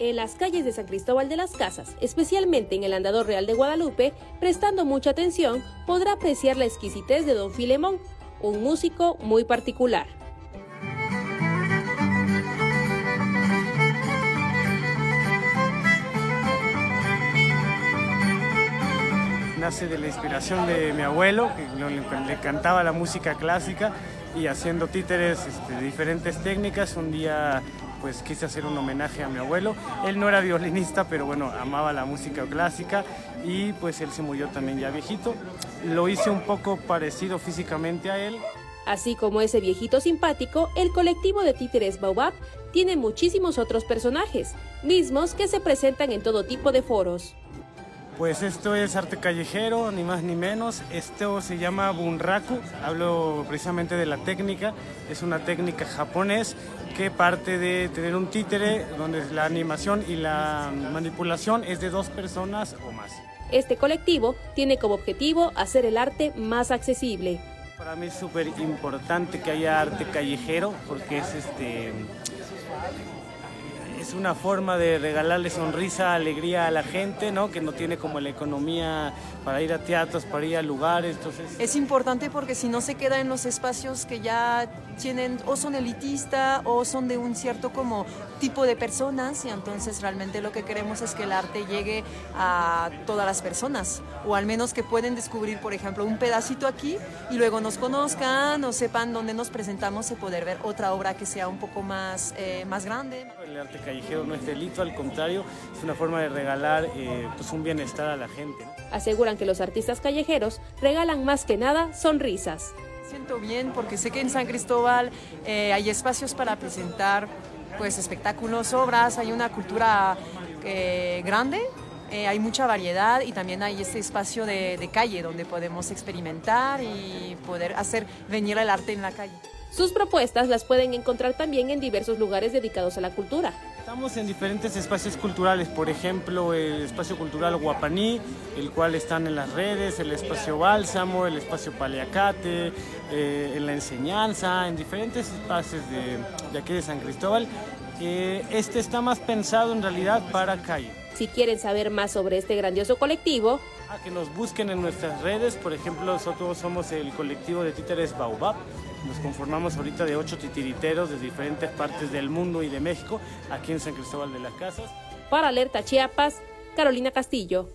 en las calles de San Cristóbal de las Casas, especialmente en el Andador Real de Guadalupe, prestando mucha atención, podrá apreciar la exquisitez de Don Filemón, un músico muy particular. nace de la inspiración de mi abuelo, que le cantaba la música clásica y haciendo títeres este, de diferentes técnicas. Un día pues quise hacer un homenaje a mi abuelo. Él no era violinista, pero bueno, amaba la música clásica y pues él se murió también ya viejito. Lo hice un poco parecido físicamente a él. Así como ese viejito simpático, el colectivo de títeres Baobab tiene muchísimos otros personajes, mismos que se presentan en todo tipo de foros. Pues esto es arte callejero, ni más ni menos. Esto se llama bunraku. Hablo precisamente de la técnica. Es una técnica japonés que parte de tener un títere donde la animación y la manipulación es de dos personas o más. Este colectivo tiene como objetivo hacer el arte más accesible. Para mí es súper importante que haya arte callejero porque es este es una forma de regalarle sonrisa, alegría a la gente, ¿no? Que no tiene como la economía para ir a teatros, para ir a lugares. Entonces... Es importante porque si no se queda en los espacios que ya tienen o son elitistas o son de un cierto como tipo de personas y entonces realmente lo que queremos es que el arte llegue a todas las personas o al menos que pueden descubrir por ejemplo un pedacito aquí y luego nos conozcan o sepan dónde nos presentamos y poder ver otra obra que sea un poco más, eh, más grande. El arte callejero no es delito, al contrario, es una forma de regalar eh, pues un bienestar a la gente. Aseguran que los artistas callejeros regalan más que nada sonrisas. Siento bien porque sé que en San Cristóbal eh, hay espacios para presentar pues espectáculos, obras, hay una cultura eh, grande, eh, hay mucha variedad y también hay este espacio de, de calle donde podemos experimentar y poder hacer venir el arte en la calle. Sus propuestas las pueden encontrar también en diversos lugares dedicados a la cultura. Estamos en diferentes espacios culturales, por ejemplo el espacio cultural Guapaní, el cual están en las redes, el espacio Bálsamo, el espacio Paliacate, eh, en la enseñanza, en diferentes espacios de, de aquí de San Cristóbal. Eh, este está más pensado en realidad para calle. Si quieren saber más sobre este grandioso colectivo, a que nos busquen en nuestras redes, por ejemplo, nosotros somos el colectivo de títeres Baobab. Nos conformamos ahorita de ocho titiriteros de diferentes partes del mundo y de México, aquí en San Cristóbal de las Casas. Para Alerta Chiapas, Carolina Castillo.